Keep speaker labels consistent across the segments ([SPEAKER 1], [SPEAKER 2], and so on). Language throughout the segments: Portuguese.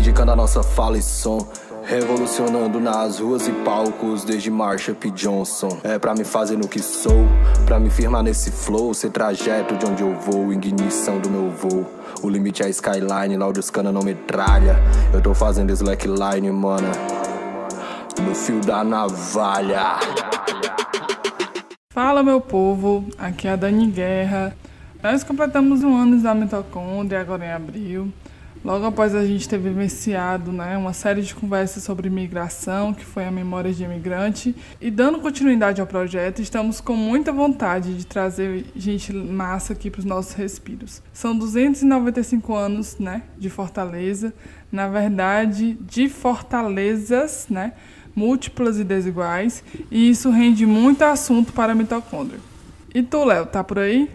[SPEAKER 1] reivindicando a nossa fala e som. Revolucionando nas ruas e palcos desde Marsha P. Johnson. É pra me fazer no que sou, pra me firmar nesse flow, ser trajeto de onde eu vou, ignição do meu voo. O limite é skyline, lá os cana não metralha. Eu tô fazendo slackline, mana. No fio da navalha.
[SPEAKER 2] Fala meu povo, aqui é a Dani Guerra. Nós completamos um ano da mitocôndria agora em abril. Logo após a gente ter vivenciado né, uma série de conversas sobre imigração, que foi a Memória de Imigrante, e dando continuidade ao projeto, estamos com muita vontade de trazer gente massa aqui para os nossos respiros. São 295 anos né, de Fortaleza, na verdade, de fortalezas né, múltiplas e desiguais, e isso rende muito assunto para a mitocôndria. E tu, Léo, tá por aí?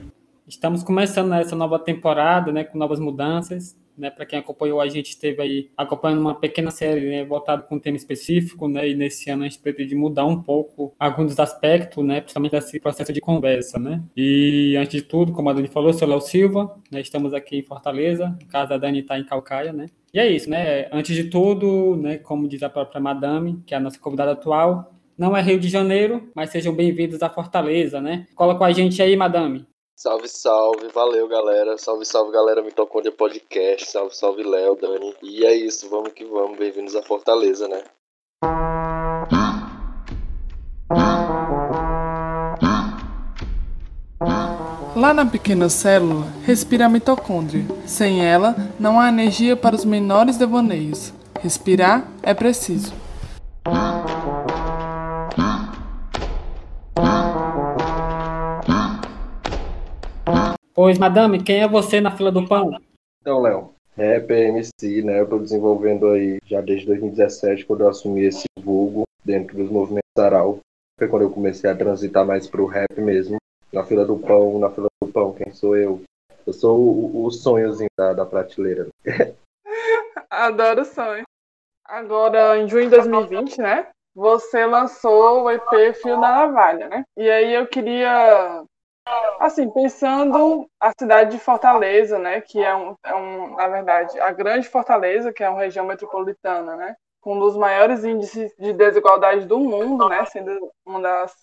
[SPEAKER 3] Estamos começando essa nova temporada, né, com novas mudanças né, para quem acompanhou, a gente esteve aí acompanhando uma pequena série né, voltada com um tema específico, né, e nesse ano a gente pretende mudar um pouco alguns aspectos, né, principalmente desse processo de conversa. Né. E antes de tudo, como a Dani falou, sou Léo Silva, né, estamos aqui em Fortaleza, casa da Dani está em Calcaia, né, e é isso, né, antes de tudo, né, como diz a própria Madame, que é a nossa convidada atual, não é Rio de Janeiro, mas sejam bem-vindos a Fortaleza, né? Cola com a gente aí, Madame.
[SPEAKER 4] Salve, salve, valeu galera. Salve, salve galera, Mitocôndria Podcast. Salve, salve Léo, Dani. E é isso, vamos que vamos. Bem-vindos a Fortaleza, né?
[SPEAKER 2] Lá na pequena célula, respira a mitocôndria. Sem ela, não há energia para os menores devaneios. Respirar é preciso.
[SPEAKER 3] Pois, madame, quem é você na fila do pão?
[SPEAKER 4] Então, Léo, rap é MC, né? Eu tô desenvolvendo aí já desde 2017, quando eu assumi esse vulgo dentro dos movimentos Sarau. Foi quando eu comecei a transitar mais pro rap mesmo. Na fila do pão, na fila do pão, quem sou eu? Eu sou o, o sonhozinho da, da prateleira.
[SPEAKER 2] Adoro o sonho. Agora, em junho de 2020, né? Você lançou o EP Fio na Navalha, né? E aí eu queria Assim, pensando a cidade de Fortaleza, né, que é um, é um, na verdade, a grande Fortaleza, que é uma região metropolitana, né, um dos maiores índices de desigualdade do mundo, né, sendo uma das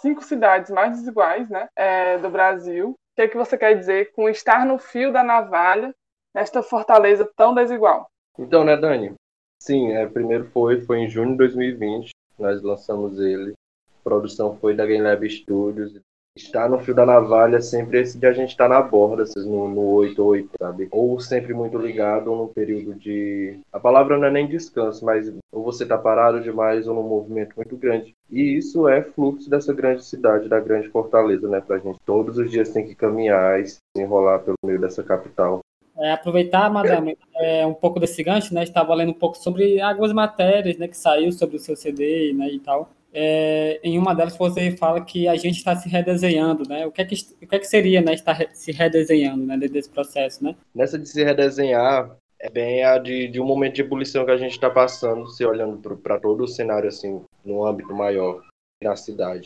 [SPEAKER 2] cinco cidades mais desiguais, né, é, do Brasil. O que, é que você quer dizer com estar no fio da navalha nesta Fortaleza tão desigual?
[SPEAKER 4] Então, né, Dani? Sim, é, primeiro foi, foi em junho de 2020, nós lançamos ele. A produção foi da Game Lab Studios, estar no fio da navalha sempre esse de a gente estar tá na borda, no, no 8-8, sabe? Ou sempre muito ligado, ou num período de. A palavra não é nem descanso, mas ou você tá parado demais ou num movimento muito grande. E isso é fluxo dessa grande cidade, da grande fortaleza, né, pra gente. Todos os dias tem que caminhar e se enrolar pelo meio dessa capital.
[SPEAKER 3] É, aproveitar, madame, é, um pouco desse gancho, né? Estava lendo um pouco sobre algumas matérias, né, que saiu sobre o seu CD, né, e tal é, em uma delas você fala que a gente está se redesenhando, né? O que é que, o que, é que seria, né, estar se redesenhando, né, desse processo, né?
[SPEAKER 4] Nessa de se redesenhar, é bem a de, de um momento de ebulição que a gente está passando, se olhando para todo o cenário, assim, no âmbito maior, na cidade,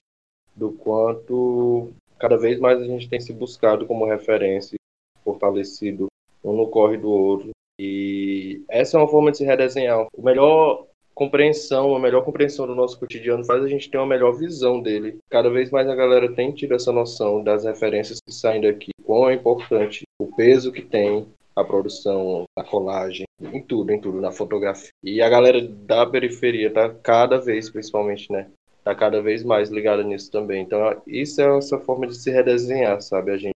[SPEAKER 4] do quanto cada vez mais a gente tem se buscado como referência, fortalecido, um no corre do outro, e essa é uma forma de se redesenhar. O melhor compreensão, uma melhor compreensão do nosso cotidiano faz a gente ter uma melhor visão dele. Cada vez mais a galera tem tido essa noção das referências que saem daqui, quão é importante, o peso que tem a produção, a colagem, em tudo, em tudo, na fotografia. E a galera da periferia tá cada vez, principalmente, né? Tá cada vez mais ligada nisso também. Então, isso é essa forma de se redesenhar, sabe? A gente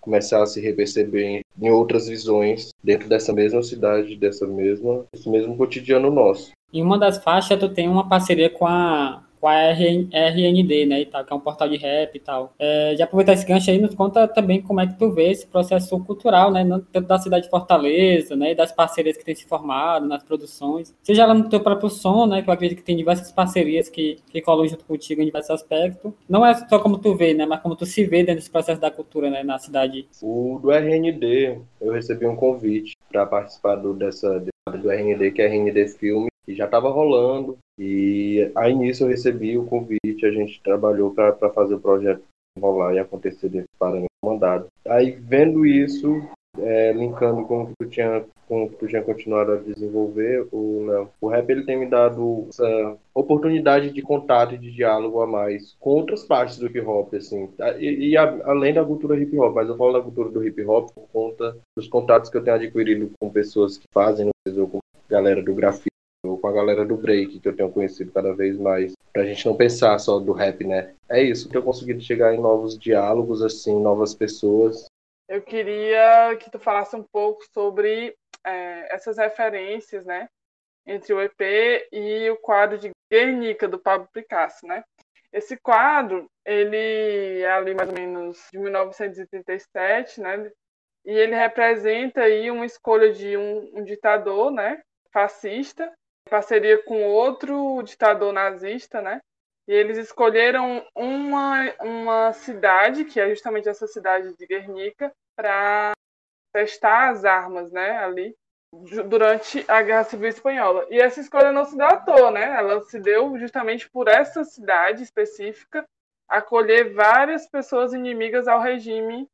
[SPEAKER 4] começar a se reperceber em outras visões dentro dessa mesma cidade, dessa mesma, desse mesmo cotidiano nosso.
[SPEAKER 3] Em uma das faixas, tu tem uma parceria com a, com a RND, né, e tal, que é um portal de rap e tal. É, já aproveitar esse gancho aí, nos conta também como é que tu vê esse processo cultural, né, tanto da cidade de Fortaleza, né, e das parcerias que tem se formado nas produções. Seja lá no teu próprio som, né, que eu acredito que tem diversas parcerias que, que colam junto contigo em diversos aspectos. Não é só como tu vê, né, mas como tu se vê dentro desse processo da cultura, né, na cidade.
[SPEAKER 4] O do RND, eu recebi um convite para participar do, dessa, do RND, que é RND Filme, que já estava rolando. E aí nisso eu recebi o convite, a gente trabalhou para fazer o projeto rolar e acontecer desse parâmetro mandado. Aí vendo isso, é, linkando com o que tu tinha, com que tu tinha continuado a desenvolver, o Léo, o rap ele tem me dado essa oportunidade de contato e de diálogo a mais com outras partes do hip hop, assim, e, e a, além da cultura hip hop, mas eu falo da cultura do hip hop por conta dos contatos que eu tenho adquirido com pessoas que fazem, ou com galera do grafite, ou com a galera do break, que eu tenho conhecido cada vez mais, pra gente não pensar só do rap, né? É isso, que eu consegui chegar em novos diálogos, assim, novas pessoas,
[SPEAKER 2] eu queria que tu falasse um pouco sobre é, essas referências, né, entre o EP e o quadro de Guernica do Pablo Picasso, né? Esse quadro, ele é ali mais ou menos de 1937, né? E ele representa aí uma escolha de um, um ditador, né, fascista, parceria com outro ditador nazista, né? E eles escolheram uma, uma cidade, que é justamente essa cidade de Guernica, para testar as armas, né, ali durante a Guerra Civil Espanhola. E essa escolha não se deu à toa, né? Ela se deu justamente por essa cidade específica acolher várias pessoas inimigas ao regime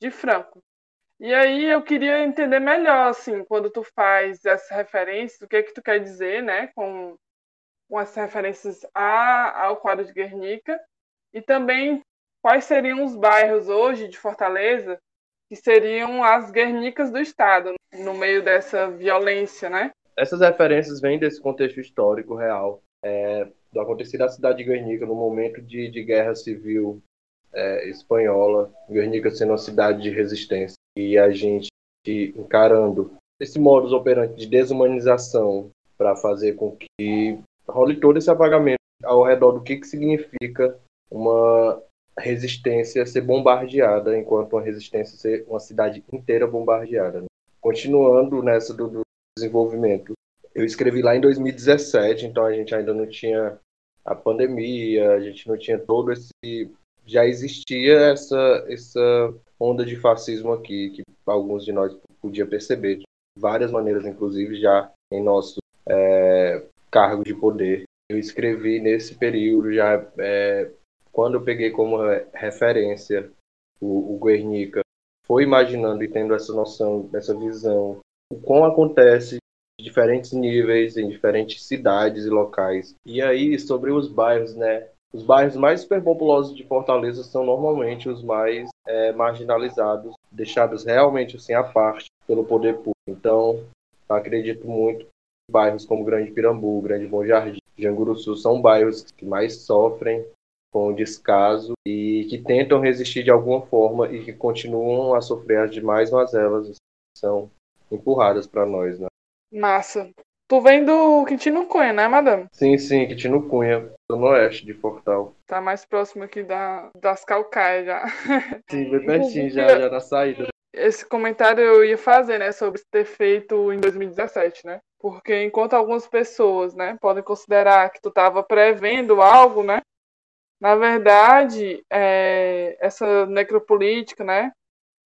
[SPEAKER 2] de Franco. E aí eu queria entender melhor, assim, quando tu faz essa referência, o que é que tu quer dizer, né, com com as referências a, ao quadro de Guernica, e também quais seriam os bairros hoje de Fortaleza que seriam as Guernicas do Estado, no meio dessa violência, né?
[SPEAKER 4] Essas referências vêm desse contexto histórico real, é, do acontecido da cidade de Guernica no momento de, de guerra civil é, espanhola, Guernica sendo uma cidade de resistência, e a gente encarando esse modus operandi de desumanização para fazer com que role todo esse apagamento ao redor do que, que significa uma resistência ser bombardeada, enquanto uma resistência ser uma cidade inteira bombardeada. Né? Continuando nessa do, do, desenvolvimento, eu escrevi lá em 2017, então a gente ainda não tinha a pandemia, a gente não tinha todo esse. Já existia essa, essa onda de fascismo aqui, que alguns de nós podia perceber, de várias maneiras, inclusive já em nossos é, cargos de poder. Eu escrevi nesse período já, é, quando eu peguei como referência o, o Guernica, foi imaginando e tendo essa noção, essa visão, o como acontece em diferentes níveis, em diferentes cidades e locais. E aí, sobre os bairros, né? Os bairros mais superpopulosos de Fortaleza são normalmente os mais é, marginalizados, deixados realmente assim à parte pelo poder público. Então, acredito muito bairros como Grande Pirambu, Grande Bom Jardim, Janguruçu são bairros que mais sofrem com descaso e que tentam resistir de alguma forma e que continuam a sofrer as demais mazelas que são empurradas para nós, né?
[SPEAKER 2] Massa. Tu vem do Quintino Cunha, né, madame?
[SPEAKER 4] Sim, sim, Quintino Cunha, no oeste de Fortal.
[SPEAKER 2] Tá mais próximo aqui da, das Calcaias já.
[SPEAKER 4] Sim, bem pertinho, já, já na saída.
[SPEAKER 2] Esse comentário eu ia fazer, né, sobre ter feito em 2017, né? Porque enquanto algumas pessoas, né, podem considerar que tu estava prevendo algo, né, na verdade, é, essa necropolítica, né,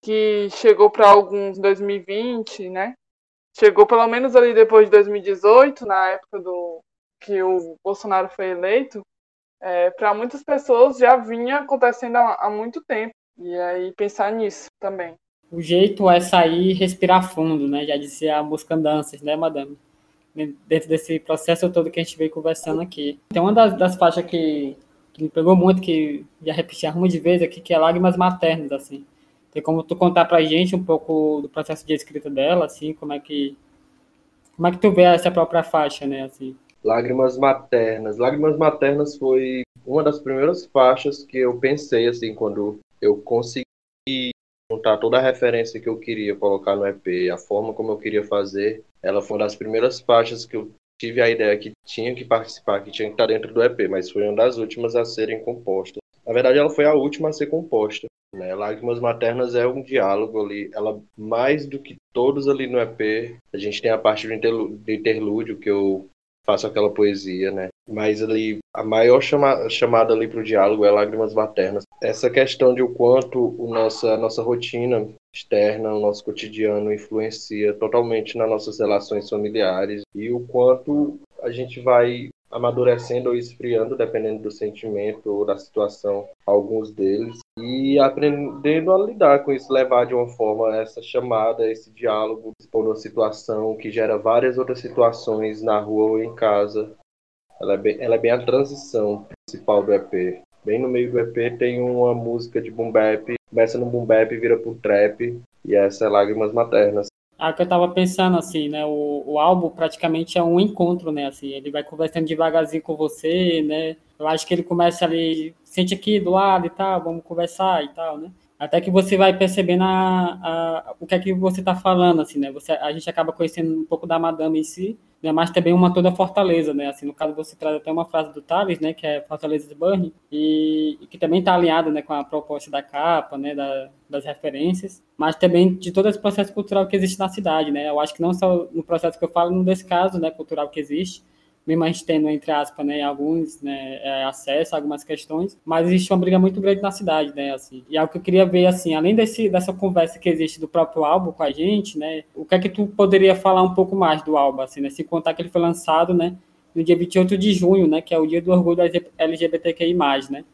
[SPEAKER 2] que chegou para alguns em 2020, né, chegou pelo menos ali depois de 2018, na época do que o Bolsonaro foi eleito, é, para muitas pessoas já vinha acontecendo há, há muito tempo. E aí pensar nisso também
[SPEAKER 3] o jeito é sair e respirar fundo, né? Já dizia a música Danças, né, madame? Dentro desse processo todo que a gente veio conversando aqui. Tem uma das, das faixas que, que me pegou muito, que já repeti algumas vezes aqui, que é Lágrimas Maternas, assim. Tem como tu contar pra gente um pouco do processo de escrita dela, assim, como é que como é que tu vê essa própria faixa, né, assim?
[SPEAKER 4] Lágrimas Maternas. Lágrimas Maternas foi uma das primeiras faixas que eu pensei, assim, quando eu consegui juntar toda a referência que eu queria colocar no EP, a forma como eu queria fazer, ela foi uma das primeiras faixas que eu tive a ideia que tinha que participar, que tinha que estar dentro do EP, mas foi uma das últimas a serem compostas. Na verdade, ela foi a última a ser composta. Né? Lágrimas Maternas é um diálogo ali, ela mais do que todos ali no EP, a gente tem a parte do interlúdio que eu faço aquela poesia, né? Mas ali, a maior chama, chamada ali para o diálogo é lágrimas maternas. Essa questão de o quanto o nossa, a nossa rotina externa, o nosso cotidiano influencia totalmente nas nossas relações familiares e o quanto a gente vai amadurecendo ou esfriando, dependendo do sentimento ou da situação, alguns deles. E aprendendo a lidar com isso, levar de uma forma essa chamada, esse diálogo, expor uma situação que gera várias outras situações na rua ou em casa. Ela é bem, ela é bem a transição principal do EP. Bem no meio do EP tem uma música de boom bap, começa no boom bap vira pro trap, e essa é Lágrimas Maternas.
[SPEAKER 3] Ah, que eu tava pensando assim, né, o, o álbum praticamente é um encontro, né, assim, ele vai conversando devagarzinho com você, né, eu acho que ele começa ali, sente aqui do lado e tal, vamos conversar e tal, né, até que você vai percebendo a, a, o que é que você está falando, assim, né? Você, a gente acaba conhecendo um pouco da Madame em si, né? Mas também uma toda Fortaleza, né? Assim, no caso você traz até uma frase do Thales, né? Que é Fortaleza de Burn e, e, que também está alinhado, né? Com a proposta da capa, né? Da, das referências, mas também de todo esse processo cultural que existe na cidade, né? Eu acho que não só no processo que eu falo, no desse caso, né? Cultural que existe, mesmo a gente tendo, entre aspas, né, alguns né, é, acesso a algumas questões, mas existe uma briga muito grande na cidade, né, assim. E é o que eu queria ver, assim, além desse, dessa conversa que existe do próprio álbum com a gente, né, o que é que tu poderia falar um pouco mais do álbum, assim, né, se contar que ele foi lançado, né, no dia 28 de junho, né, que é o dia do orgulho LGBTQI+, né.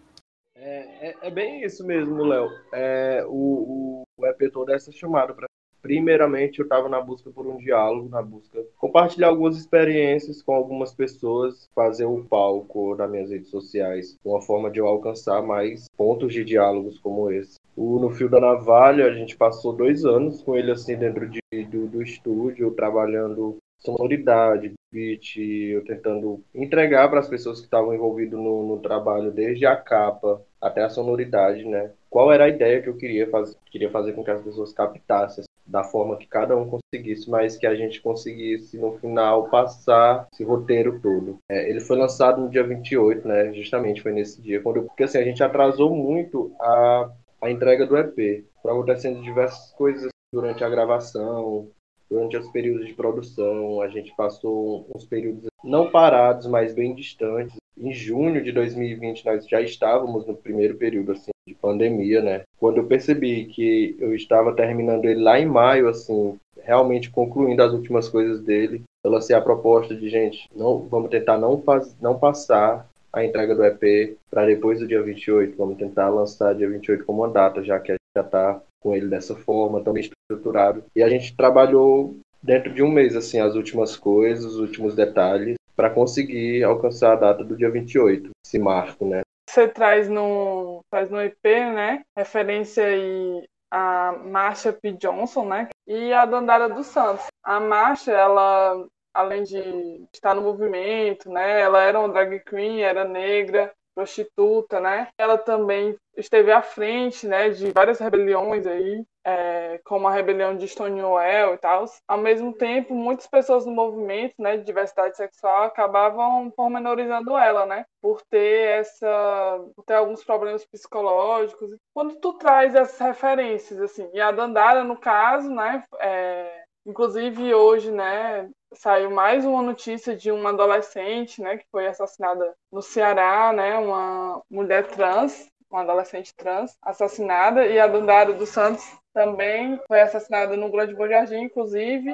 [SPEAKER 4] É, é, é bem isso mesmo, Léo. É, o, o, EP todo é essa chamada para primeiramente eu estava na busca por um diálogo, na busca compartilhar algumas experiências com algumas pessoas, fazer um palco nas minhas redes sociais, uma forma de eu alcançar mais pontos de diálogos como esse. O No Fio da Navalha, a gente passou dois anos com ele assim dentro de, do, do estúdio, trabalhando sonoridade, beat, eu tentando entregar para as pessoas que estavam envolvidas no, no, trabalho, desde a capa até a sonoridade, né? Qual era a ideia que eu queria fazer, queria fazer com que as pessoas captassem da forma que cada um conseguisse, mas que a gente conseguisse no final passar esse roteiro todo. É, ele foi lançado no dia 28, né? Justamente foi nesse dia, quando porque assim a gente atrasou muito a, a entrega do EP, por acontecendo diversas coisas durante a gravação, durante os períodos de produção, a gente passou uns períodos não parados, mas bem distantes. Em junho de 2020 nós já estávamos no primeiro período assim de pandemia, né? Quando eu percebi que eu estava terminando ele lá em maio, assim, realmente concluindo as últimas coisas dele, eu lancei a proposta de, gente, não, vamos tentar não, faz, não passar a entrega do EP para depois do dia 28, vamos tentar lançar dia 28 como uma data, já que a gente já está com ele dessa forma, tão bem estruturado. E a gente trabalhou dentro de um mês, assim, as últimas coisas, os últimos detalhes, para conseguir alcançar a data do dia 28, esse marco, né?
[SPEAKER 2] Você traz no, traz no EP, né? Referência aí a Marcia P. Johnson, né? E a Dandara dos Santos. A Marcia, ela, além de estar no movimento, né? Ela era uma drag queen, era negra, prostituta, né? Ela também esteve à frente, né, de várias rebeliões aí, é, como a rebelião de Stonewall e tal. Ao mesmo tempo, muitas pessoas no movimento, né, de diversidade sexual acabavam pormenorizando ela, né, por ter essa, por ter alguns problemas psicológicos. Quando tu traz essas referências, assim, e a Dandara, no caso, né, é, inclusive hoje, né, saiu mais uma notícia de uma adolescente, né, que foi assassinada no Ceará, né, uma mulher trans, uma adolescente trans assassinada, e a Dandara dos Santos também foi assassinada no Grande Bom Jardim, inclusive,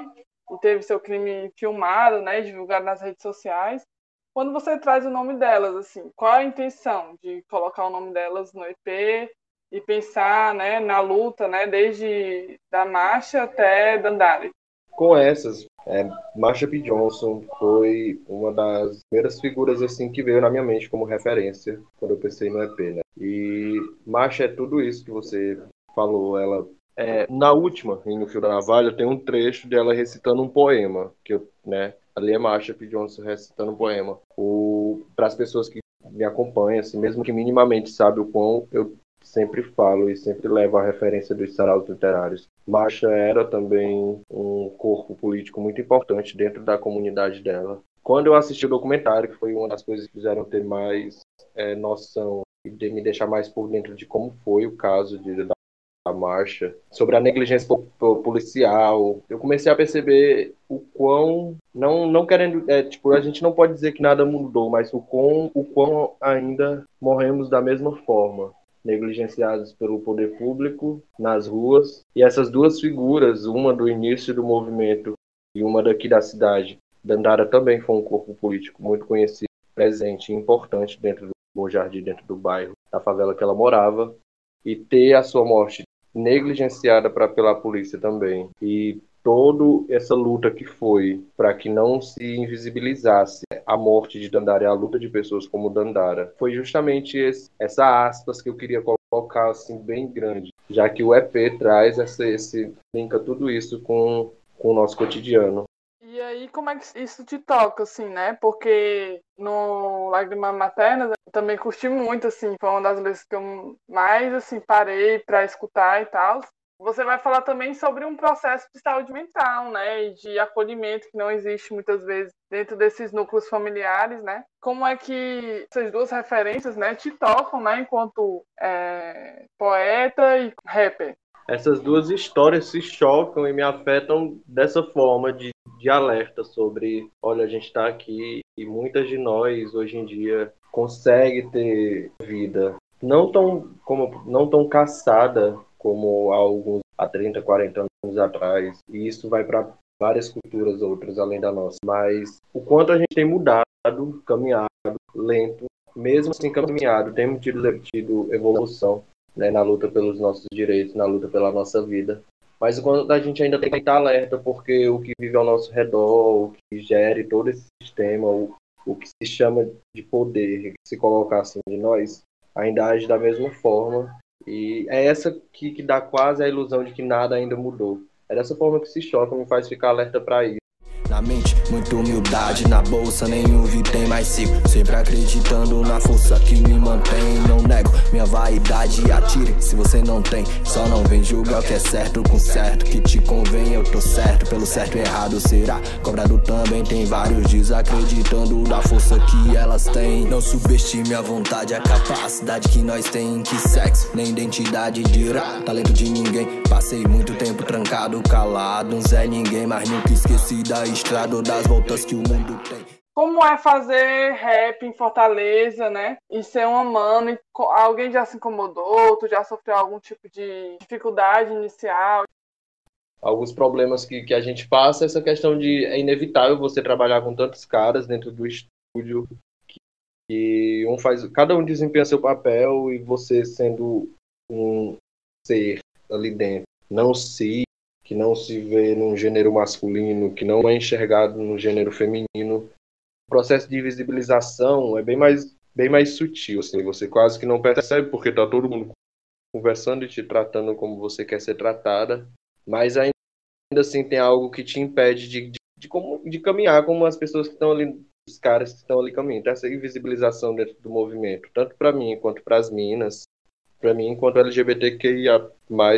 [SPEAKER 2] e teve seu crime filmado, né, divulgado nas redes sociais. Quando você traz o nome delas, assim, qual a intenção de colocar o nome delas no EP e pensar, né, na luta, né, desde da marcha até Dandara?
[SPEAKER 4] Com essas, é, Marsha P. Johnson foi uma das primeiras figuras assim que veio na minha mente como referência quando eu pensei no EP, né? E Marsha é tudo isso que você falou. Ela é, na última, no Fio da Navalha, tem um trecho dela recitando um poema que eu, né? Ali é Marsha P. Johnson recitando um poema. Para as pessoas que me acompanham, assim, mesmo que minimamente sabe o quão eu sempre falo e sempre levo a referência dos saraus literários. Marcha era também um corpo político muito importante dentro da comunidade dela. Quando eu assisti o documentário, que foi uma das coisas que fizeram ter mais é, noção e de me deixar mais por dentro de como foi o caso de, da marcha, sobre a negligência policial, eu comecei a perceber o quão não não querendo, é, tipo, a gente não pode dizer que nada mudou, mas o quão o quão ainda morremos da mesma forma negligenciados pelo poder público nas ruas. E essas duas figuras, uma do início do movimento e uma daqui da cidade, Dandara também foi um corpo político muito conhecido, presente e importante dentro do Bom Jardim, dentro do bairro, da favela que ela morava. e ter a sua morte negligenciada pra, pela polícia também. E toda essa luta que foi para que não se invisibilizasse a morte de Dandara e a luta de pessoas como Dandara, foi justamente esse, essa aspas que eu queria colocar assim bem grande, já que o EP traz essa, esse linka tudo isso com, com o nosso cotidiano.
[SPEAKER 2] E aí, como é que isso te toca, assim, né? Porque no Lágrimas Maternas eu também curti muito, assim, foi uma das vezes que eu mais, assim, parei para escutar e tal. Você vai falar também sobre um processo de saúde mental, né? E de acolhimento que não existe muitas vezes dentro desses núcleos familiares, né? Como é que essas duas referências, né, te tocam, né, enquanto é, poeta e rapper?
[SPEAKER 4] Essas duas histórias se chocam e me afetam dessa forma de de alerta sobre, olha, a gente está aqui e muitas de nós hoje em dia consegue ter vida não tão como não tão caçada como há alguns há 30, 40 anos atrás. E isso vai para várias culturas outras além da nossa. Mas o quanto a gente tem mudado, caminhado, lento, mesmo assim caminhado, temos tido, tido evolução né, na luta pelos nossos direitos, na luta pela nossa vida. Mas quando a gente ainda tem que estar alerta, porque o que vive ao nosso redor, o que gere todo esse sistema, o, o que se chama de poder, se coloca assim de nós, ainda age da mesma forma. E é essa que, que dá quase a ilusão de que nada ainda mudou. É dessa forma que se choca, me faz ficar alerta para isso.
[SPEAKER 1] Na mente, muita humildade, na bolsa nenhum tem mais sigo. Sempre acreditando na força que me mantém. Não nego minha vaidade, atire se você não tem. Só não vem julgar o que é certo com certo Que te convém, eu tô certo, pelo certo e errado será. Cobrado também tem vários desacreditando da força que elas têm. Não subestime a vontade, a capacidade que nós tem. Que sexo, nem identidade dirá. Talento de ninguém, passei muito tempo trancado, calado Um Zé ninguém, mas nunca esqueci da estrada das voltas que o mundo tem.
[SPEAKER 2] Como é fazer rap em Fortaleza, né? E ser uma mano, alguém já se incomodou? Tu já sofreu algum tipo de dificuldade inicial?
[SPEAKER 4] Alguns problemas que, que a gente passa, essa questão de é inevitável você trabalhar com tantos caras dentro do estúdio que um faz, cada um desempenha seu papel e você sendo um ser ali dentro, não se que não se vê num gênero masculino, que não é enxergado no gênero feminino. O processo de visibilização é bem mais, bem mais sutil, assim, você quase que não percebe porque está todo mundo conversando e te tratando como você quer ser tratada, mas ainda assim tem algo que te impede de, de, de, como, de caminhar como as pessoas que estão ali, os caras que estão ali caminhando. Essa invisibilização dentro do movimento, tanto para mim quanto para as minas, para mim enquanto LGBTQIA+,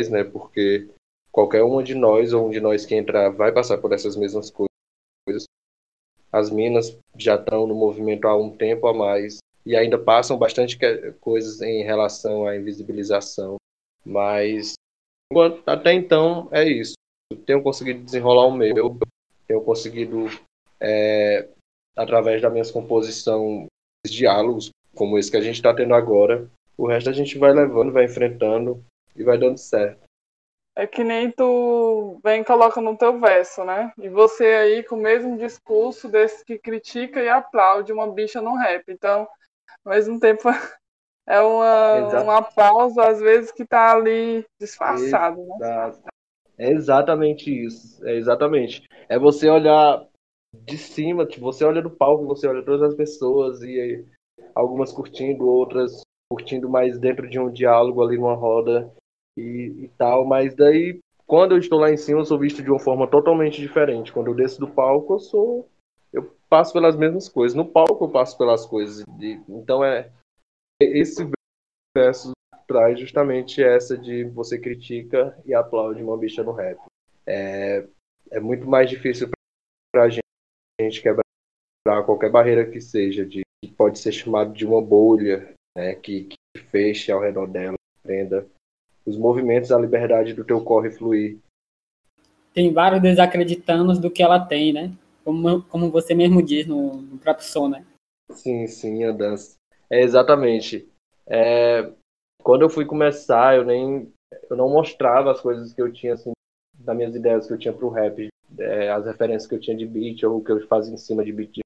[SPEAKER 4] né, porque qualquer uma de nós ou um de nós que entrar vai passar por essas mesmas coisas. As minas já estão no movimento há um tempo a mais e ainda passam bastante coisas em relação à invisibilização, mas até então é isso. tenho conseguido desenrolar o meu, tenho conseguido é, através das minhas composições, diálogos como esse que a gente está tendo agora. O resto a gente vai levando, vai enfrentando e vai dando certo
[SPEAKER 2] é que nem tu vem e coloca no teu verso, né? E você aí com o mesmo discurso desse que critica e aplaude uma bicha no rap. Então, ao mesmo tempo, é uma, um aplauso, às vezes, que tá ali disfarçado, né?
[SPEAKER 4] É exatamente isso. É exatamente. É você olhar de cima, tipo, você olha do palco, você olha todas as pessoas e algumas curtindo, outras curtindo mais dentro de um diálogo ali numa roda e, e tal, mas daí quando eu estou lá em cima eu sou visto de uma forma totalmente diferente. Quando eu desço do palco eu sou eu passo pelas mesmas coisas. No palco eu passo pelas coisas. De, então é esse verso traz justamente essa de você critica e aplaude uma bicha no rap. É, é muito mais difícil para a gente quebrar qualquer barreira que seja, de que pode ser chamado de uma bolha, né, que, que feche ao redor dela, prenda os movimentos, a liberdade do teu corre fluir.
[SPEAKER 3] Tem vários desacreditando do que ela tem, né? Como, como você mesmo diz no, no próprio som, né?
[SPEAKER 4] Sim, sim, a dança. É, exatamente. É, quando eu fui começar, eu nem eu não mostrava as coisas que eu tinha, assim, das minhas ideias que eu tinha pro rap, é, as referências que eu tinha de beat ou o que eu fazia em cima de beat de,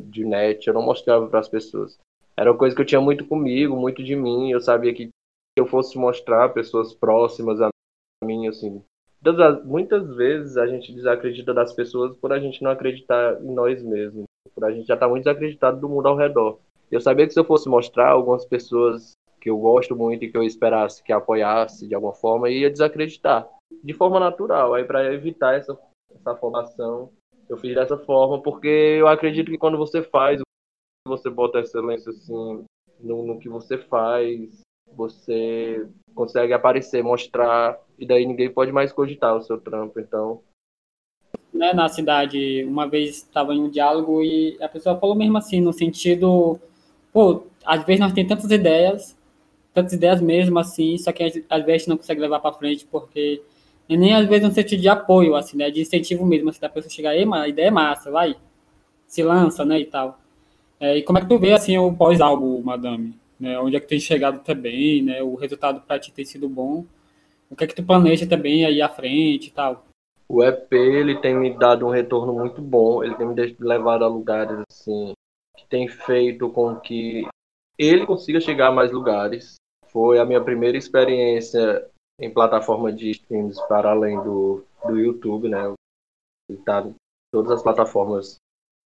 [SPEAKER 4] de net, eu não mostrava para as pessoas. Era uma coisa que eu tinha muito comigo, muito de mim, eu sabia que eu fosse mostrar pessoas próximas a mim, assim, muitas vezes a gente desacredita das pessoas por a gente não acreditar em nós mesmos, por a gente já estar tá muito desacreditado do mundo ao redor. Eu sabia que se eu fosse mostrar algumas pessoas que eu gosto muito e que eu esperasse que apoiasse de alguma forma, ia desacreditar de forma natural. Aí para evitar essa essa formação, eu fiz dessa forma porque eu acredito que quando você faz, você bota excelência assim no, no que você faz, você consegue aparecer, mostrar, e daí ninguém pode mais cogitar o seu trampo, então...
[SPEAKER 3] Né, na cidade, uma vez estava em um diálogo e a pessoa falou mesmo assim, no sentido, pô, às vezes nós temos tantas ideias, tantas ideias mesmo assim, só que às vezes não consegue levar para frente porque e nem às vezes um sentido de apoio, assim, né, de incentivo mesmo, assim, da pessoa chegar, aí, a ideia é massa, vai, se lança, né, e tal. É, e como é que tu vê, assim, o pós-álbum, Madame? Né, onde é que tem chegado também, né, o resultado para ti tem sido bom? O que é que tu planeja também aí à frente e tal?
[SPEAKER 4] O EP, ele tem me dado um retorno muito bom, ele tem me levado a lugares, assim, que tem feito com que ele consiga chegar a mais lugares. Foi a minha primeira experiência em plataforma de streams para além do, do YouTube, né? Ele tá em todas as plataformas.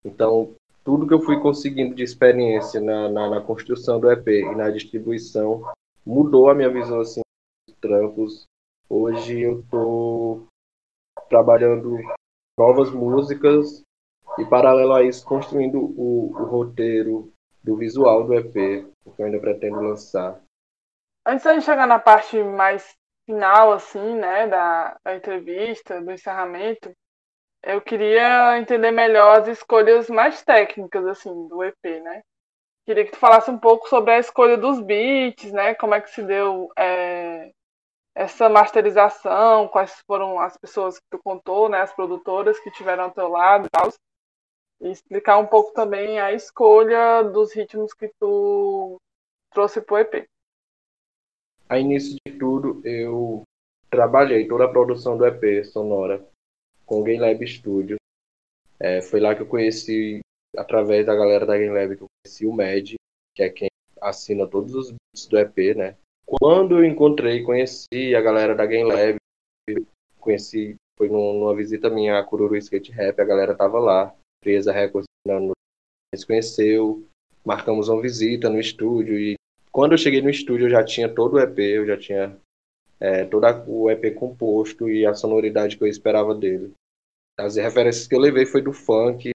[SPEAKER 4] Então, tudo que eu fui conseguindo de experiência na, na, na construção do EP e na distribuição mudou a minha visão assim dos trampos. Hoje eu estou trabalhando novas músicas e paralelo a isso construindo o, o roteiro do visual do EP, porque eu ainda pretendo lançar.
[SPEAKER 2] Antes da gente chegar na parte mais final assim, né, da, da entrevista, do encerramento, eu queria entender melhor as escolhas mais técnicas, assim, do EP, né? Queria que tu falasse um pouco sobre a escolha dos beats, né? Como é que se deu é, essa masterização, quais foram as pessoas que tu contou, né? As produtoras que tiveram ao teu lado e tal. E explicar um pouco também a escolha dos ritmos que tu trouxe pro EP.
[SPEAKER 4] A início de tudo, eu trabalhei toda a produção do EP Sonora com o Game Lab Studio. É, foi lá que eu conheci, através da galera da Game Lab, que eu conheci o Med, que é quem assina todos os beats do EP, né? Quando eu encontrei, conheci a galera da Game Lab, conheci, foi numa visita minha a Cururu Skate Rap, a galera tava lá, presa Records, a gente conheceu, marcamos uma visita no estúdio e quando eu cheguei no estúdio, eu já tinha todo o EP, eu já tinha é, todo o EP composto e a sonoridade que eu esperava dele. As referências que eu levei foi do funk,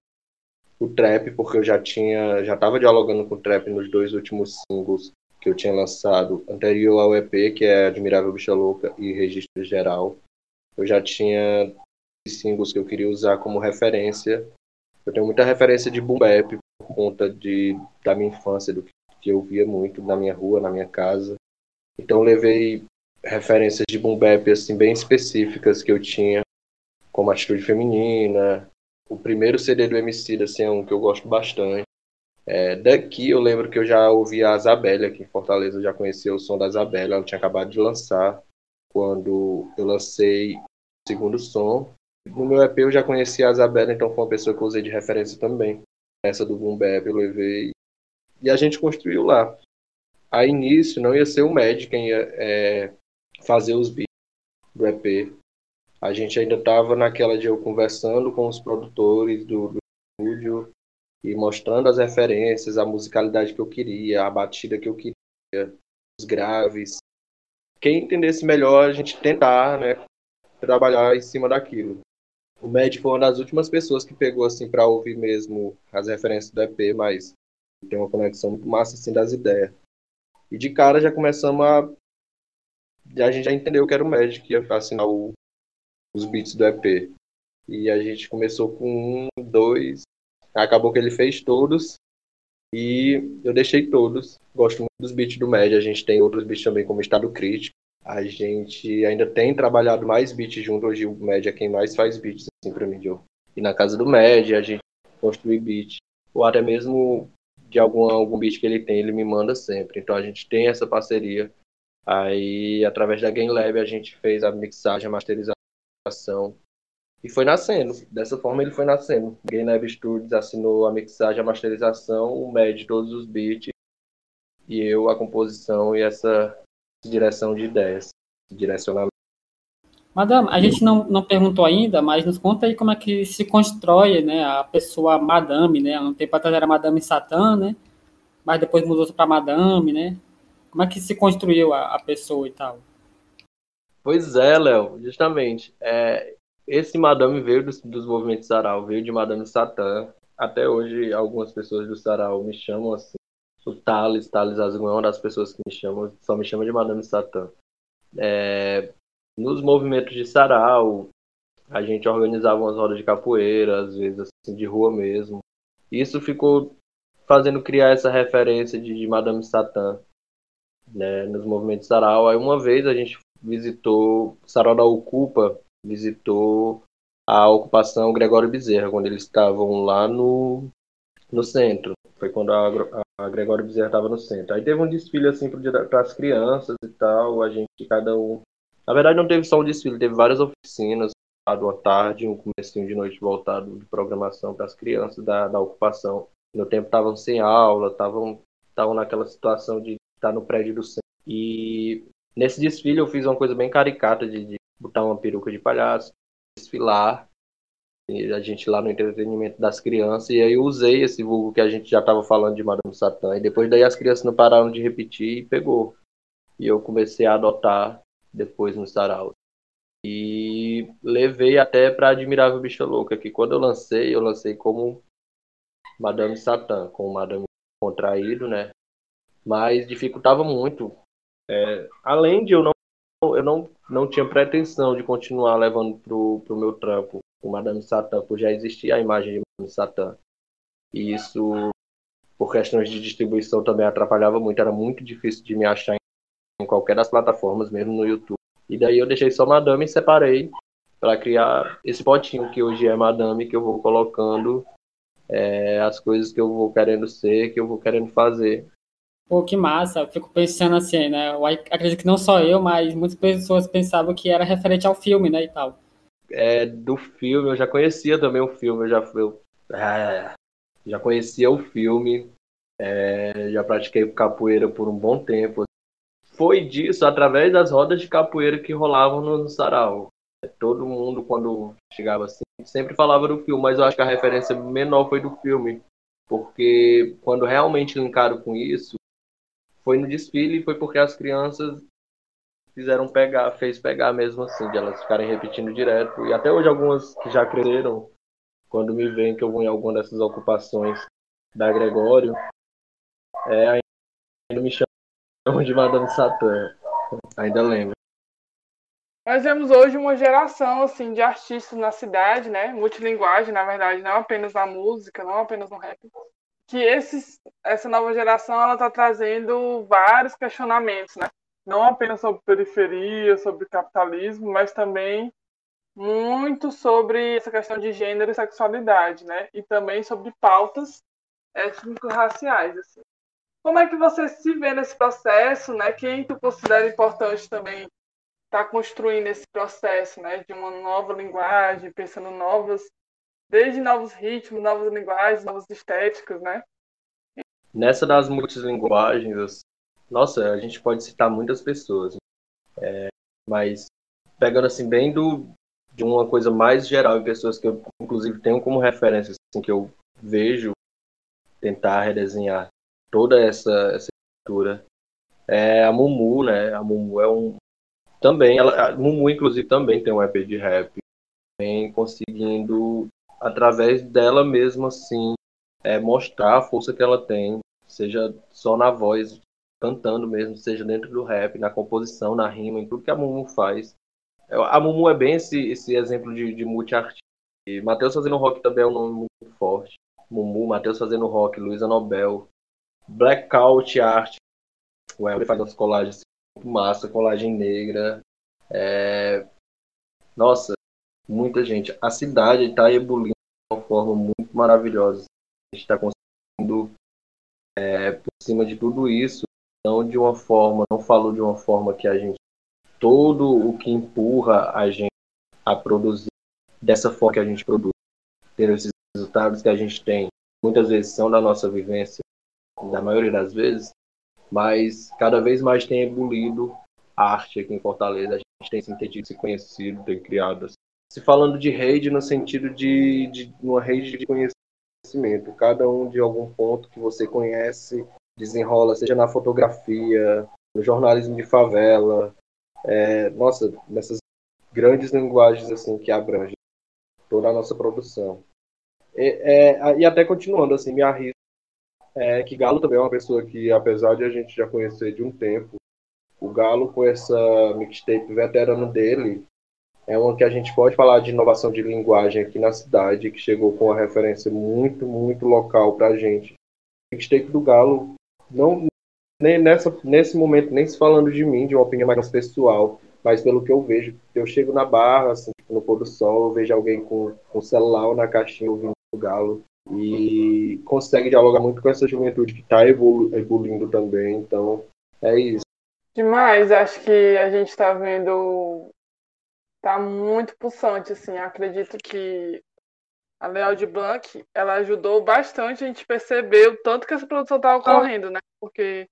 [SPEAKER 4] o trap, porque eu já tinha, já estava dialogando com o trap nos dois últimos singles que eu tinha lançado anterior ao EP, que é Admirável Bicha Louca e Registro Geral. Eu já tinha singles que eu queria usar como referência. Eu tenho muita referência de boom bap por conta de, da minha infância, do que eu via muito na minha rua, na minha casa. Então levei referências de boom bap assim bem específicas que eu tinha, como Atitude Feminina. O primeiro CD do MC assim, é um que eu gosto bastante. É, daqui eu lembro que eu já ouvi a Isabelle aqui em Fortaleza, eu já conhecia o som da Isabelle, ela tinha acabado de lançar quando eu lancei o segundo som. No meu EP eu já conhecia a Isabelle, então foi uma pessoa que eu usei de referência também. Essa do Boom Bap eu levei e a gente construiu lá. A início não ia ser o Med quem ia é, fazer os beats do EP. A gente ainda estava naquela de eu conversando com os produtores do, do estúdio e mostrando as referências, a musicalidade que eu queria, a batida que eu queria, os graves. Quem entendesse melhor, a gente tentar, né, trabalhar em cima daquilo. O Med foi uma das últimas pessoas que pegou assim para ouvir mesmo as referências do EP, mas tem uma conexão muito massa assim das ideias. E de cara já começamos a. A gente já entendeu que era o Magic que ia assinar o, os beats do EP. E a gente começou com um, dois. Acabou que ele fez todos. E eu deixei todos. Gosto muito dos beats do Med. A gente tem outros beats também, como Estado Crítico. A gente ainda tem trabalhado mais beats junto. Hoje o Med é quem mais faz beats, assim, pra mim. E na casa do Med a gente construi beat. Ou até mesmo de algum, algum beat que ele tem, ele me manda sempre. Então a gente tem essa parceria. Aí, através da Game Lab, a gente fez a mixagem, a masterização. E foi nascendo. Dessa forma, ele foi nascendo. Game Lab Studios assinou a mixagem, a masterização, o MED, todos os beats. E eu, a composição e essa, direção de ideias, direcionamento.
[SPEAKER 3] Madame, a gente não, não perguntou ainda, mas nos conta aí como é que se constrói, né, a pessoa Madame, né? Um tempo atrás era Madame Satã, né? Mas depois mudou para Madame, né? Como é que se construiu a, a pessoa e tal?
[SPEAKER 4] Pois é, Léo, justamente. É, esse Madame veio dos, dos movimentos Sarau, veio de Madame Satã. Até hoje, algumas pessoas do Sarau me chamam assim. O Thales, Thales Azul é uma das pessoas que me chamam, só me chama de Madame Satã. É, nos movimentos de sarau, a gente organizava umas rodas de capoeira, às vezes assim, de rua mesmo. Isso ficou fazendo criar essa referência de, de Madame Satã né, nos movimentos sarau. Aí uma vez a gente visitou, Sarau da Ocupa visitou a ocupação Gregório Bezerra, quando eles estavam lá no, no centro. Foi quando a, a Gregório Bezerra estava no centro. Aí teve um desfile assim para as crianças e tal, a gente, cada um na verdade, não teve só um desfile, teve várias oficinas, uma tarde, um comecinho de noite voltado de programação para as crianças da, da ocupação. No tempo estavam sem aula, estavam estavam naquela situação de estar no prédio do centro. E nesse desfile eu fiz uma coisa bem caricata de, de botar uma peruca de palhaço, desfilar, e a gente lá no entretenimento das crianças, e aí eu usei esse vulgo que a gente já estava falando de Madame Satã, e depois daí as crianças não pararam de repetir e pegou. E eu comecei a adotar depois no sarau. E levei até para Admirável Bicha Louca, que quando eu lancei, eu lancei como Madame Satã, com Madame contraído, né? Mas dificultava muito. É, além de eu não eu não, não tinha pretensão de continuar levando pro, pro meu trampo o Madame Satã, por já existir a imagem de Madame Satã. E isso, por questões de distribuição, também atrapalhava muito. Era muito difícil de me achar em qualquer das plataformas, mesmo no YouTube. E daí eu deixei só Madame e separei para criar esse potinho que hoje é Madame, que eu vou colocando é, as coisas que eu vou querendo ser, que eu vou querendo fazer.
[SPEAKER 3] Pô, que massa. Eu fico pensando assim, né? Eu acredito que não só eu, mas muitas pessoas pensavam que era referente ao filme, né, e tal.
[SPEAKER 4] É, do filme, eu já conhecia também o filme, eu já, eu, é, já conhecia o filme, é, já pratiquei capoeira por um bom tempo, foi disso, através das rodas de capoeira que rolavam no sarau. Todo mundo, quando chegava assim, sempre falava do filme, mas eu acho que a referência menor foi do filme. Porque quando realmente linkaram com isso, foi no desfile e foi porque as crianças fizeram pegar, fez pegar mesmo assim, de elas ficarem repetindo direto. E até hoje algumas que já cresceram, quando me veem que eu vou em alguma dessas ocupações da Gregório, é, ainda me chamam de Madame Satã. Ainda lembro.
[SPEAKER 2] Nós vemos hoje uma geração assim de artistas na cidade, né? Multilinguagem, na verdade, não apenas na música, não apenas no rap. Que esses, essa nova geração ela está trazendo vários questionamentos, né? Não apenas sobre periferia, sobre capitalismo, mas também muito sobre essa questão de gênero e sexualidade, né? E também sobre pautas étnico-raciais. Assim. Como é que você se vê nesse processo, né? Quem tu considera importante também estar tá construindo esse processo, né? De uma nova linguagem, pensando novas, desde novos ritmos, novas linguagens, novas estéticas, né?
[SPEAKER 4] Nessa das multilinguagens, nossa, a gente pode citar muitas pessoas, é, mas pegando assim bem do de uma coisa mais geral, pessoas que eu inclusive tenho como referência, assim, que eu vejo tentar redesenhar toda essa, essa estrutura. É a Mumu, né? A Mumu é um. Também, ela, a Mumu, inclusive, também tem um EP de rap. Vem conseguindo, através dela mesma, assim, é, mostrar a força que ela tem, seja só na voz, cantando mesmo, seja dentro do rap, na composição, na rima, em tudo que a Mumu faz. A Mumu é bem esse, esse exemplo de, de multi-artista. Matheus fazendo rock também é um nome muito forte. Mumu, Matheus fazendo rock, Luísa Nobel, Blackout Art. O Elber faz umas colagens muito massa, colagem negra. É... Nossa, muita gente. A cidade está evoluindo de uma forma muito maravilhosa. A gente está conseguindo, é, por cima de tudo isso, não de uma forma, não falo de uma forma que a gente. Todo o que empurra a gente a produzir dessa forma que a gente produz, ter esses resultados que a gente tem, muitas vezes são da nossa vivência, da maioria das vezes, mas cada vez mais tem evoluído arte aqui em Fortaleza. A gente tem sentido se conhecido, tem criado. Se falando de rede no sentido de, de uma rede de conhecimento, cada um de algum ponto que você conhece desenrola, seja na fotografia, no jornalismo de favela, é, nossa, nessas grandes linguagens assim que abrangem toda a nossa produção. E, é, e até continuando assim, me arrisco é que Galo também é uma pessoa que, apesar de a gente já conhecer de um tempo, o Galo com essa mixtape veterano dele é uma que a gente pode falar de inovação de linguagem aqui na cidade, que chegou com uma referência muito, muito local pra gente. O mixtape do Galo, não nem nessa, nesse momento, nem se falando de mim, de uma opinião mais pessoal, mas pelo que eu vejo, eu chego na barra, assim, tipo, no pôr do sol, eu vejo alguém com, com celular na caixinha ouvindo o Galo e consegue dialogar muito com essa juventude que está evolu evoluindo também, então é isso.
[SPEAKER 2] Demais, acho que a gente está vendo tá muito pulsante, assim. Acredito que a Leal de Blanc, ela ajudou bastante a gente perceber o tanto que essa produção tá ocorrendo, né? Porque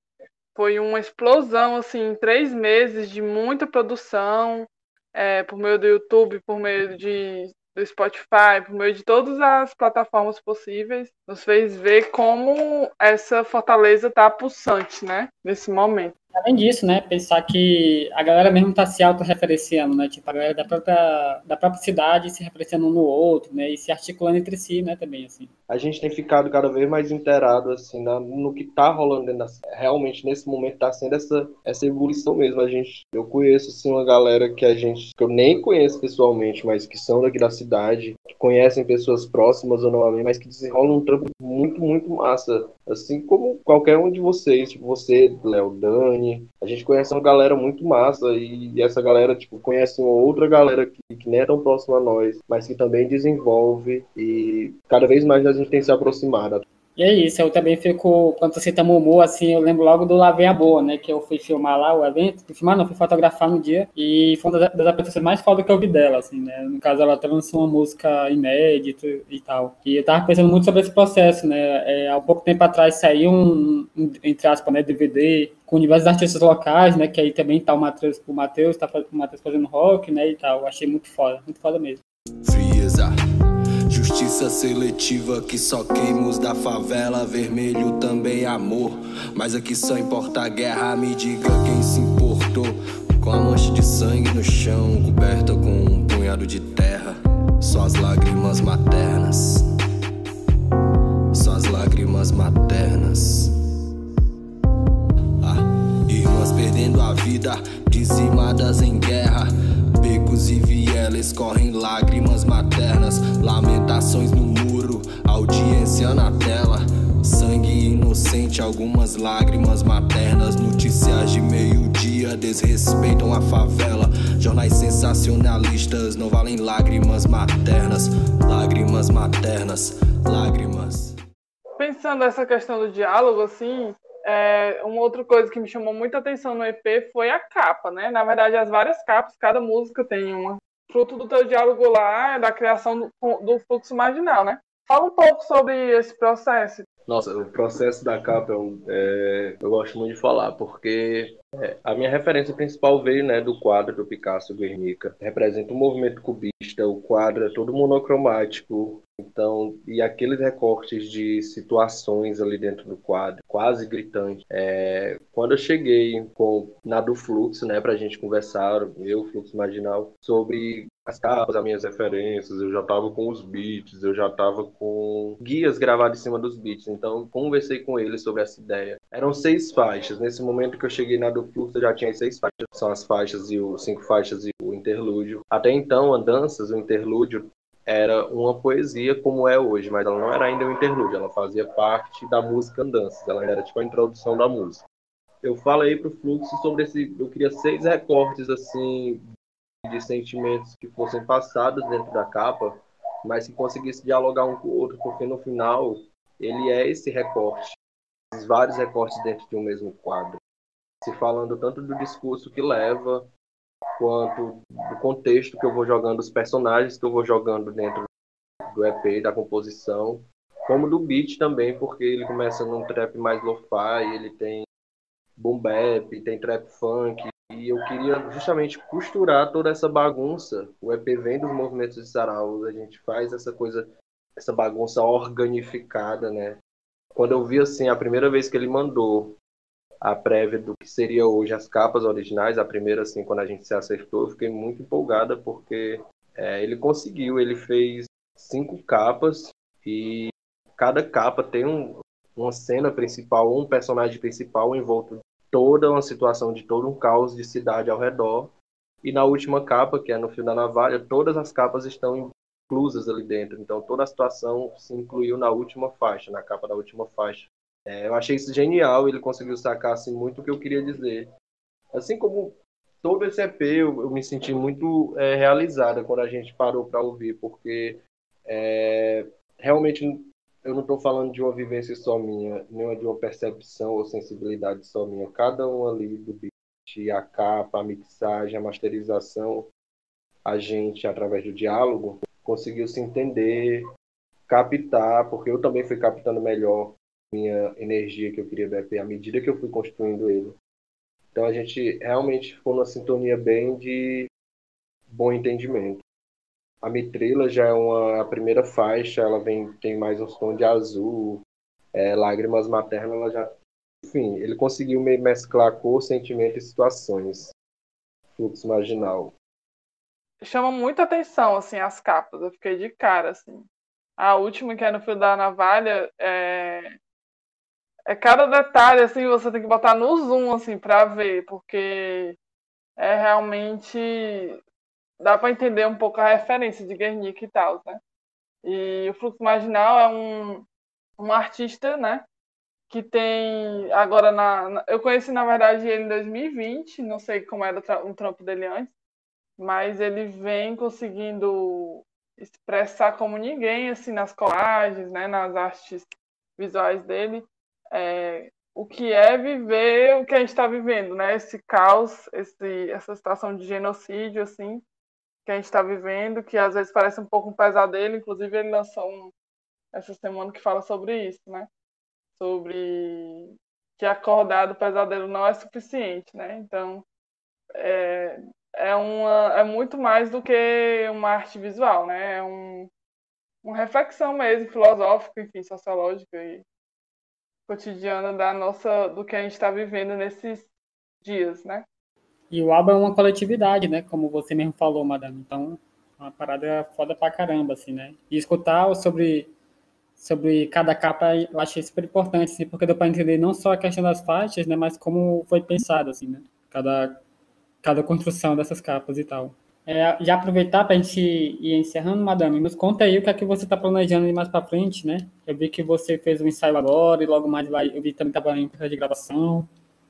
[SPEAKER 2] foi uma explosão, assim, em três meses de muita produção, é, por meio do YouTube, por meio de do Spotify, por meio de todas as plataformas possíveis, nos fez ver como essa fortaleza está pulsante, né, nesse momento.
[SPEAKER 3] Além disso, né, pensar que a galera mesmo está se autorreferenciando, né, tipo, a galera da própria, da própria cidade se referenciando um no outro, né, e se articulando entre si, né, também, assim.
[SPEAKER 4] A gente tem ficado cada vez mais inteirado, assim, na, no que está rolando dentro da, realmente nesse momento está sendo essa, essa evolução mesmo, a gente, eu conheço, assim, uma galera que a gente, que eu nem conheço pessoalmente, mas que são daqui da cidade, que conhecem pessoas próximas ou não a mim, mas que desenrolam um trampo muito, muito massa, assim como qualquer um de vocês, tipo, você, Léo, Dani, a gente conhece uma galera muito massa e essa galera, tipo, conhece uma outra galera que, que nem é tão próxima a nós, mas que também desenvolve e cada vez mais a gente tem se aproximado.
[SPEAKER 3] E é isso, eu também fico, quando você tá Mumu, assim, eu lembro logo do Lavem a Boa, né, que eu fui filmar lá o evento, fui filmar não, fui fotografar no dia, e foi uma das, apresentações mais fodas que eu vi dela, assim, né, no caso ela lançou uma música inédita e tal, e eu tava pensando muito sobre esse processo, né, é, há pouco tempo atrás saiu um, um, entre aspas, né, DVD, com diversos artistas locais, né, que aí também tá o Matheus, o Matheus tá o Matheus fazendo rock, né, e tal, eu achei muito foda, muito foda mesmo.
[SPEAKER 1] Frieza. Justiça seletiva que só queimos da favela, vermelho também amor. Mas aqui só importa a guerra, me diga quem se importou. Com a mancha de sangue no chão, coberta com um punhado de terra. Só as lágrimas maternas. Só as lágrimas maternas. Ah, irmãs perdendo a vida, dizimadas em guerra becos e vielas correm lágrimas maternas, lamentações no muro, audiência na tela. Sangue inocente, algumas lágrimas maternas. Notícias de meio-dia desrespeitam a favela. Jornais sensacionalistas não valem lágrimas maternas. Lágrimas maternas, lágrimas.
[SPEAKER 2] Pensando nessa questão do diálogo, assim, é, uma outra coisa que me chamou muita atenção no EP foi a capa, né? Na verdade, as várias capas, cada música tem uma. Fruto do teu diálogo lá é da criação do, do fluxo marginal, né? Fala um pouco sobre esse processo.
[SPEAKER 4] Nossa, o processo da capa é, eu gosto muito de falar, porque é, a minha referência principal veio né, do quadro do Picasso Guernica. Representa o um movimento cubista, o quadro é todo monocromático, então, e aqueles recortes de situações ali dentro do quadro, quase gritante. É, quando eu cheguei com, na do Fluxo, né, pra gente conversar, eu, Fluxo Marginal, sobre as capas, as minhas referências, eu já tava com os beats, eu já tava com guias gravados em cima dos beats, então conversei com ele sobre essa ideia. Eram seis faixas, nesse momento que eu cheguei na do Fluxo eu já tinha seis faixas, são as faixas e o cinco faixas e o interlúdio. Até então, a danças, o interlúdio era uma poesia como é hoje, mas ela não era ainda um interlúdio, ela fazia parte da música Andanças, ela era tipo a introdução da música. Eu falei pro Fluxo sobre esse, eu queria seis recortes assim de sentimentos que fossem passados dentro da capa, mas que conseguisse dialogar um com o outro, porque no final ele é esse recorte, esses vários recortes dentro de um mesmo quadro, se falando tanto do discurso que leva quanto do contexto que eu vou jogando, os personagens que eu vou jogando dentro do EP, da composição, como do beat também, porque ele começa num trap mais lo-fi, ele tem boom bap, tem trap funk, E eu queria justamente costurar toda essa bagunça. O EP vem dos movimentos de sarau, a gente faz essa coisa, essa bagunça organificada, né? Quando eu vi assim, a primeira vez que ele mandou a prévia do que seria hoje as capas originais, a primeira assim, quando a gente se acertou, eu fiquei muito empolgada porque é, ele conseguiu, ele fez cinco capas e cada capa tem um, uma cena principal, um personagem principal envolto toda uma situação de todo um caos de cidade ao redor. E na última capa, que é no fio da navalha, todas as capas estão inclusas ali dentro. Então toda a situação se incluiu na última faixa, na capa da última faixa. É, eu achei isso genial, ele conseguiu sacar assim, muito o que eu queria dizer. Assim como todo esse EP, eu, eu me senti muito é, realizada quando a gente parou para ouvir, porque é, realmente eu não estou falando de uma vivência só minha, nem de uma percepção ou sensibilidade só minha. Cada um ali do beat, a capa, a mixagem, a masterização, a gente, através do diálogo, conseguiu se entender, captar, porque eu também fui captando melhor minha energia que eu queria EP à medida que eu fui construindo ele. Então a gente realmente ficou numa sintonia bem de bom entendimento. A Mitrila já é uma a primeira faixa, ela vem tem mais um tom de azul, é, lágrimas maternas, ela já, enfim, ele conseguiu mesclar cor, sentimento e situações. Fluxo marginal.
[SPEAKER 2] Chama muita atenção assim as capas, eu fiquei de cara assim. A última que é no fio da navalha é é cada detalhe assim você tem que botar no zoom assim para ver, porque é realmente dá para entender um pouco a referência de Guernica e tal, né? E o Fluxo Marginal é um, um artista, né? Que tem agora na, na, Eu conheci, na verdade, ele em 2020, não sei como era o trampo dele antes, mas ele vem conseguindo expressar como ninguém, assim, nas colagens, né? Nas artes visuais dele. É, o que é viver o que a gente está vivendo, né? Esse caos, esse, essa situação de genocídio, assim, que a gente está vivendo, que às vezes parece um pouco um pesadelo. Inclusive, ele lançou um essa semana que fala sobre isso, né? Sobre que acordar do pesadelo não é suficiente, né? Então, é, é, uma, é muito mais do que uma arte visual, né? É um, uma reflexão mesmo, filosófica, enfim, sociológica e cotidiana da nossa, do que a gente está vivendo nesses dias, né?
[SPEAKER 3] E o álbum é uma coletividade, né? Como você mesmo falou, madame. Então, é uma parada foda pra caramba, assim, né? E escutar sobre, sobre cada capa eu achei super importante, assim, porque deu pra entender não só a questão das faixas, né? Mas como foi pensado, assim, né? Cada, cada construção dessas capas e tal. É, já aproveitar para a gente ir encerrando, madame, nos conta aí o que é que você está planejando mais para frente, né? Eu vi que você fez um ensaio agora e logo mais vai, eu vi também estava em processo de gravação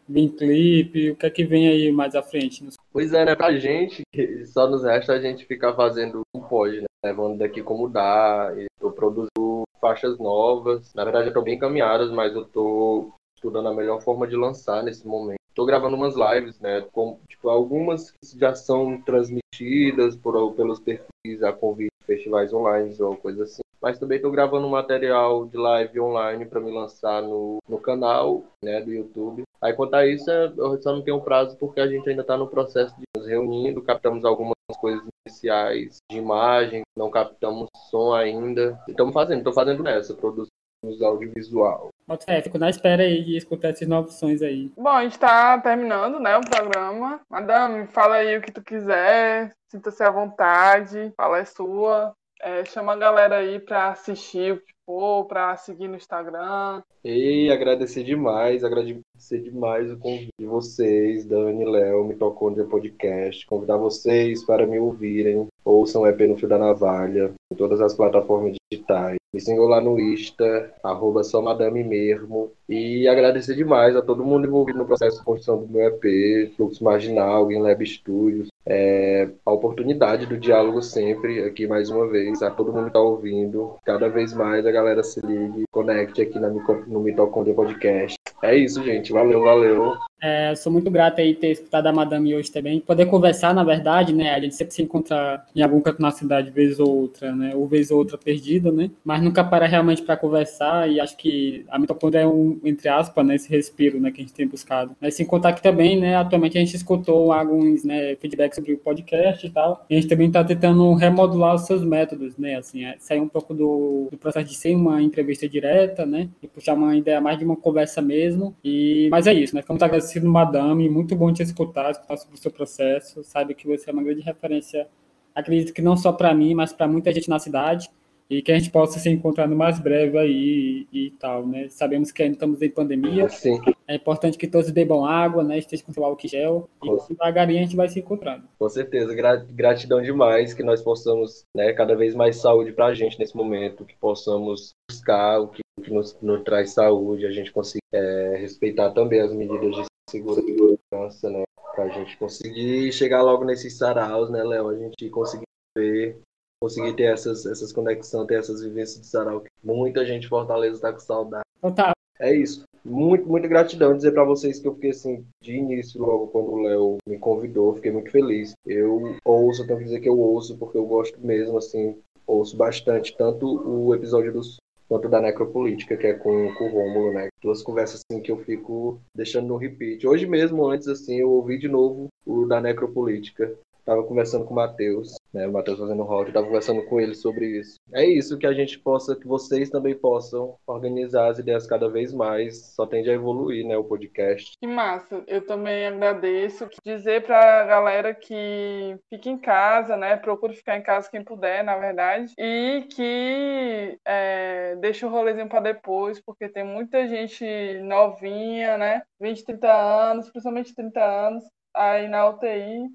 [SPEAKER 3] vem clipe, o que é que vem aí mais à frente?
[SPEAKER 4] Pois é, né, pra gente, só nos resta a gente ficar fazendo o que pode, né, levando daqui como dá, eu produzindo faixas novas, na verdade eu tô bem encaminhadas, mas eu tô estudando a melhor forma de lançar nesse momento. Tô gravando umas lives, né, com, tipo, algumas que já são transmitidas por, pelos perfis a convite de festivais online ou coisa assim mas também estou gravando material de live online para me lançar no, no canal né, do YouTube. Aí quanto a isso, é, eu só não tenho prazo porque a gente ainda está no processo de nos reunindo, captamos algumas coisas iniciais de imagem, não captamos som ainda. Estamos fazendo, estou fazendo nessa, produção audiovisual.
[SPEAKER 3] É, fico na espera aí de escutar esses novos sons aí.
[SPEAKER 2] Bom, a gente está terminando, né, o programa. Madame, fala aí o que tu quiser, sinta-se à vontade, fala é sua. É, chama a galera aí para assistir o que for, para seguir no Instagram.
[SPEAKER 4] E agradecer demais, agradecer demais o convite de vocês, Dani, Léo, Mitocôndria Podcast. Convidar vocês para me ouvirem. Ouçam o EP no Fio da Navalha, em todas as plataformas digitais. Me sigam lá no Insta, arroba só Madame mesmo. E agradecer demais a todo mundo envolvido no processo de construção do meu EP, Fluxo Marginal, Lab Studios. É, a oportunidade do diálogo sempre, aqui mais uma vez, a todo mundo está ouvindo. Cada vez mais a galera se ligue, conecte aqui na, no Mitocôndria Podcast. É isso, gente. Valeu, valeu.
[SPEAKER 3] É, sou muito grata aí ter escutado a Madame hoje também. Poder conversar, na verdade, né? A gente sempre se encontra em algum canto na cidade, vez ou outra, né? Ou vez ou outra perdida, né? Mas nunca para realmente para conversar e acho que a mitocôndria é um, entre aspas, né? Esse respiro, né? Que a gente tem buscado. Mas sem contar que também, né? Atualmente a gente escutou alguns né, feedbacks sobre o podcast e tal. E a gente também está tentando remodular os seus métodos, né? Assim, é, sair um pouco do, do processo de ser uma entrevista direta, né? E puxar uma ideia mais de uma conversa mesmo. E, mas é isso, né? Ficamos agradecidos sido madame, muito bom te escutar, escutar sobre o seu processo. Sabe que você é uma grande referência, acredito que não só para mim, mas para muita gente na cidade. E que a gente possa se encontrar no mais breve aí e, e tal, né? Sabemos que ainda estamos em pandemia.
[SPEAKER 4] Sim.
[SPEAKER 3] É importante que todos bebam água, né? Estejam com seu álcool gel. E devagarinho a gente vai se encontrando.
[SPEAKER 4] Com certeza. Gratidão demais que nós possamos, né? Cada vez mais saúde para a gente nesse momento. Que possamos buscar o que, nos, nos, traz saúde. A gente consiga é, respeitar também as medidas de segurança, né? Pra gente conseguir chegar logo nesses saraus, né, Léo? A gente conseguir ver, conseguir ter essas, essas conexões, ter essas vivências de sarau. Que muita gente em Fortaleza tá com saudade.
[SPEAKER 3] Então tá.
[SPEAKER 4] É isso. Muito, muita gratidão. Dizer para vocês que eu fiquei assim, de início, logo quando o Léo me convidou, fiquei muito feliz. Eu ouço, tenho que dizer que eu ouço, porque eu gosto mesmo, assim, ouço bastante, tanto o episódio dos quanto da necropolítica, que é com, com o Rômulo, né? Duas conversas assim que eu fico deixando no repeat. Hoje mesmo, antes, assim, eu ouvi de novo o da necropolítica. Tava conversando com o Matheus, né? O Matheus fazendo rock, tava conversando com ele sobre isso. É isso que a gente possa, que vocês também possam organizar as ideias cada vez mais. Só tende a evoluir, né? O podcast.
[SPEAKER 2] Que massa. Eu também agradeço. Dizer pra galera que fique em casa, né? Procure ficar em casa quem puder, na verdade. E que é, deixe o rolezinho para depois, porque tem muita gente novinha, né? 20, 30 anos, principalmente 30 anos, aí na UTI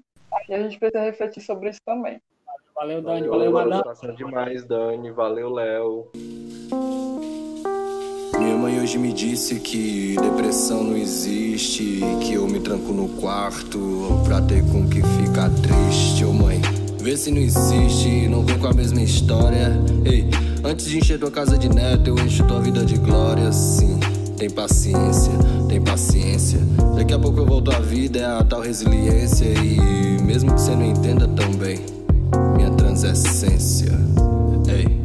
[SPEAKER 2] e a gente precisa refletir sobre isso também.
[SPEAKER 3] Valeu, Dani. Valeu, Valeu
[SPEAKER 4] Madame. demais, Dani. Valeu, Léo.
[SPEAKER 1] Minha mãe hoje me disse que depressão não existe, que eu me tranco no quarto pra ter com que ficar triste. Ô mãe, vê se não existe, não vem com a mesma história. Ei, antes de encher tua casa de neto, eu encho tua vida de glória, sim. Tem paciência, tem paciência. Daqui a pouco eu volto à vida, é a tal resiliência. E mesmo que você não entenda também, minha transessência. Ei.